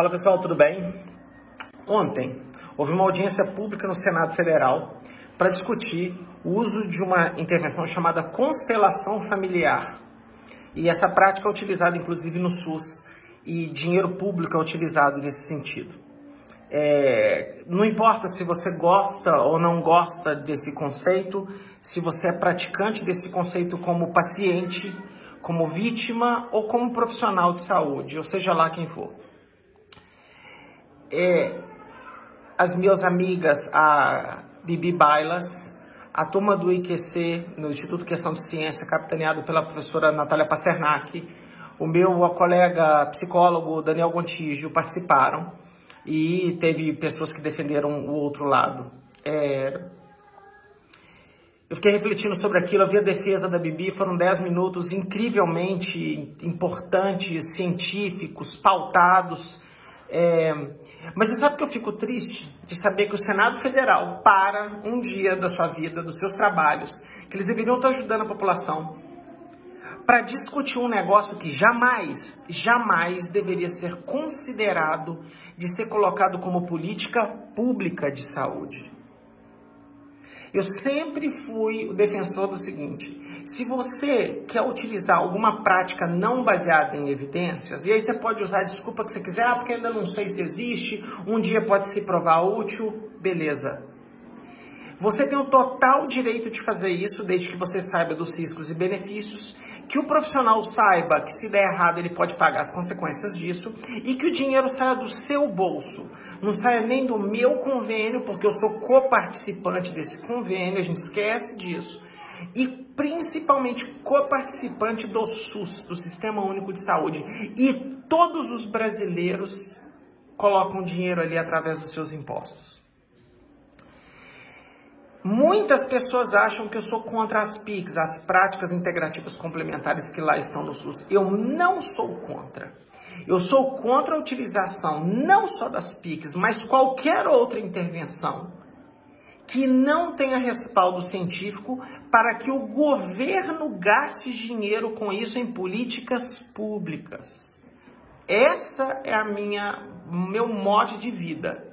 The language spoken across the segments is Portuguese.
Fala pessoal, tudo bem? Ontem houve uma audiência pública no Senado Federal para discutir o uso de uma intervenção chamada constelação familiar. E essa prática é utilizada inclusive no SUS e dinheiro público é utilizado nesse sentido. É, não importa se você gosta ou não gosta desse conceito, se você é praticante desse conceito como paciente, como vítima ou como profissional de saúde, ou seja lá quem for é, as minhas amigas, a Bibi Bailas, a turma do IQC, no Instituto Questão de Ciência, capitaneado pela professora Natália Pasternak, o meu colega psicólogo Daniel Gontijo participaram e teve pessoas que defenderam o outro lado. É... Eu fiquei refletindo sobre aquilo, eu vi a defesa da Bibi, foram 10 minutos incrivelmente importantes, científicos, pautados, é, mas você sabe que eu fico triste de saber que o Senado Federal para um dia da sua vida, dos seus trabalhos, que eles deveriam estar ajudando a população, para discutir um negócio que jamais, jamais deveria ser considerado de ser colocado como política pública de saúde. Eu sempre fui o defensor do seguinte: se você quer utilizar alguma prática não baseada em evidências, e aí você pode usar a desculpa que você quiser, ah, porque ainda não sei se existe, um dia pode se provar útil, beleza. Você tem o total direito de fazer isso, desde que você saiba dos riscos e benefícios, que o profissional saiba que se der errado ele pode pagar as consequências disso e que o dinheiro saia do seu bolso, não saia nem do meu convênio, porque eu sou coparticipante desse convênio, a gente esquece disso. E principalmente coparticipante do SUS, do Sistema Único de Saúde. E todos os brasileiros colocam dinheiro ali através dos seus impostos. Muitas pessoas acham que eu sou contra as PICs, as práticas integrativas complementares que lá estão no SUS. Eu não sou contra. Eu sou contra a utilização não só das PICs, mas qualquer outra intervenção que não tenha respaldo científico para que o governo gaste dinheiro com isso em políticas públicas. Essa é a minha meu modo de vida.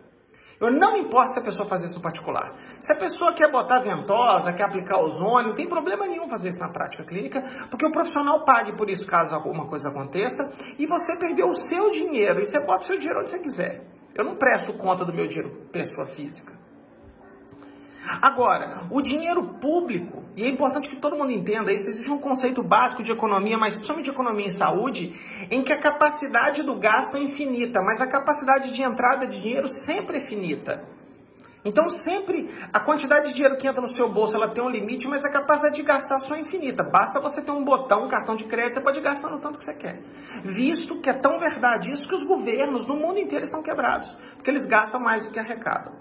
Eu não importa se a pessoa fazer isso no particular. Se a pessoa quer botar ventosa, quer aplicar ozônio, não tem problema nenhum fazer isso na prática clínica, porque o profissional pague por isso caso alguma coisa aconteça, e você perdeu o seu dinheiro, e você bota o seu dinheiro onde você quiser. Eu não presto conta do meu dinheiro pessoa física. Agora, o dinheiro público, e é importante que todo mundo entenda isso, existe um conceito básico de economia, mas principalmente de economia em saúde, em que a capacidade do gasto é infinita, mas a capacidade de entrada de dinheiro sempre é finita. Então sempre a quantidade de dinheiro que entra no seu bolso ela tem um limite, mas a capacidade de gastar só é infinita. Basta você ter um botão, um cartão de crédito, você pode gastar no tanto que você quer. Visto que é tão verdade isso que os governos no mundo inteiro estão quebrados, porque eles gastam mais do que arrecadam.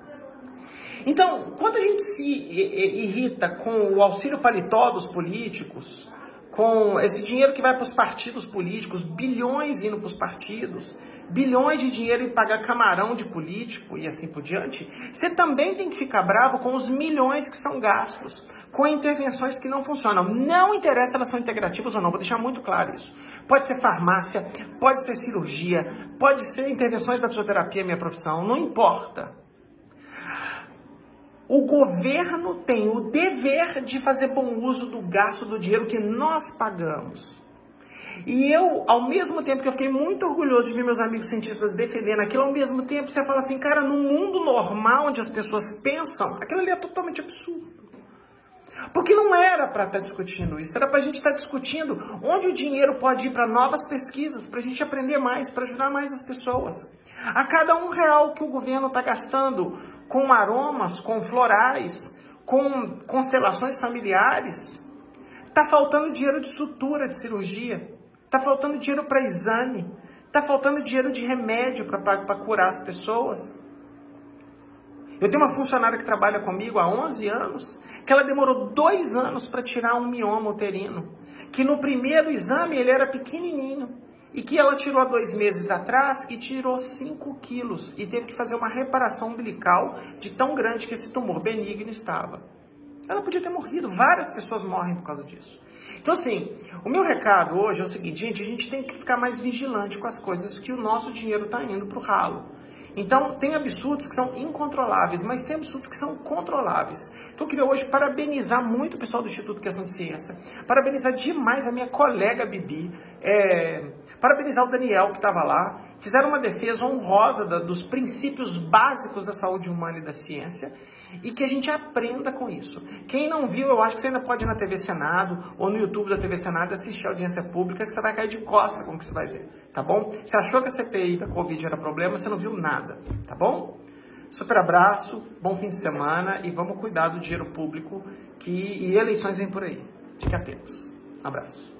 Então, quando a gente se irrita com o auxílio paletó dos políticos, com esse dinheiro que vai para os partidos políticos, bilhões indo para os partidos, bilhões de dinheiro em pagar camarão de político e assim por diante, você também tem que ficar bravo com os milhões que são gastos, com intervenções que não funcionam. Não interessa se elas são integrativas ou não, vou deixar muito claro isso. Pode ser farmácia, pode ser cirurgia, pode ser intervenções da fisioterapia, minha profissão, não importa. O governo tem o dever de fazer bom uso do gasto do dinheiro que nós pagamos. E eu, ao mesmo tempo que eu fiquei muito orgulhoso de ver meus amigos cientistas defendendo aquilo, ao mesmo tempo você fala assim, cara, no mundo normal onde as pessoas pensam, aquilo ali é totalmente absurdo. Porque não era para estar tá discutindo isso, era para a gente estar tá discutindo onde o dinheiro pode ir para novas pesquisas, para a gente aprender mais, para ajudar mais as pessoas. A cada um real que o governo está gastando com aromas, com florais, com constelações familiares. Está faltando dinheiro de sutura, de cirurgia. Está faltando dinheiro para exame. Está faltando dinheiro de remédio para curar as pessoas. Eu tenho uma funcionária que trabalha comigo há 11 anos, que ela demorou dois anos para tirar um mioma uterino. Que no primeiro exame ele era pequenininho e que ela tirou há dois meses atrás e tirou 5 quilos e teve que fazer uma reparação umbilical de tão grande que esse tumor benigno estava. Ela podia ter morrido, várias pessoas morrem por causa disso. Então, assim, o meu recado hoje é o seguinte, gente, a gente tem que ficar mais vigilante com as coisas que o nosso dinheiro está indo para o ralo. Então, tem absurdos que são incontroláveis, mas tem absurdos que são controláveis. Então, eu queria hoje parabenizar muito o pessoal do Instituto Questão de Ciência, parabenizar demais a minha colega Bibi, é, parabenizar o Daniel que estava lá, fizeram uma defesa honrosa da, dos princípios básicos da saúde humana e da ciência e que a gente aprenda com isso. Quem não viu, eu acho que você ainda pode ir na TV Senado ou no YouTube da TV Senado assistir a audiência pública que você vai cair de costa com o que você vai ver, tá bom? Você achou que a CPI da Covid era problema, você não viu nada, tá bom? Super abraço, bom fim de semana e vamos cuidar do dinheiro público que, e eleições vêm por aí. Fique atentos. Abraço.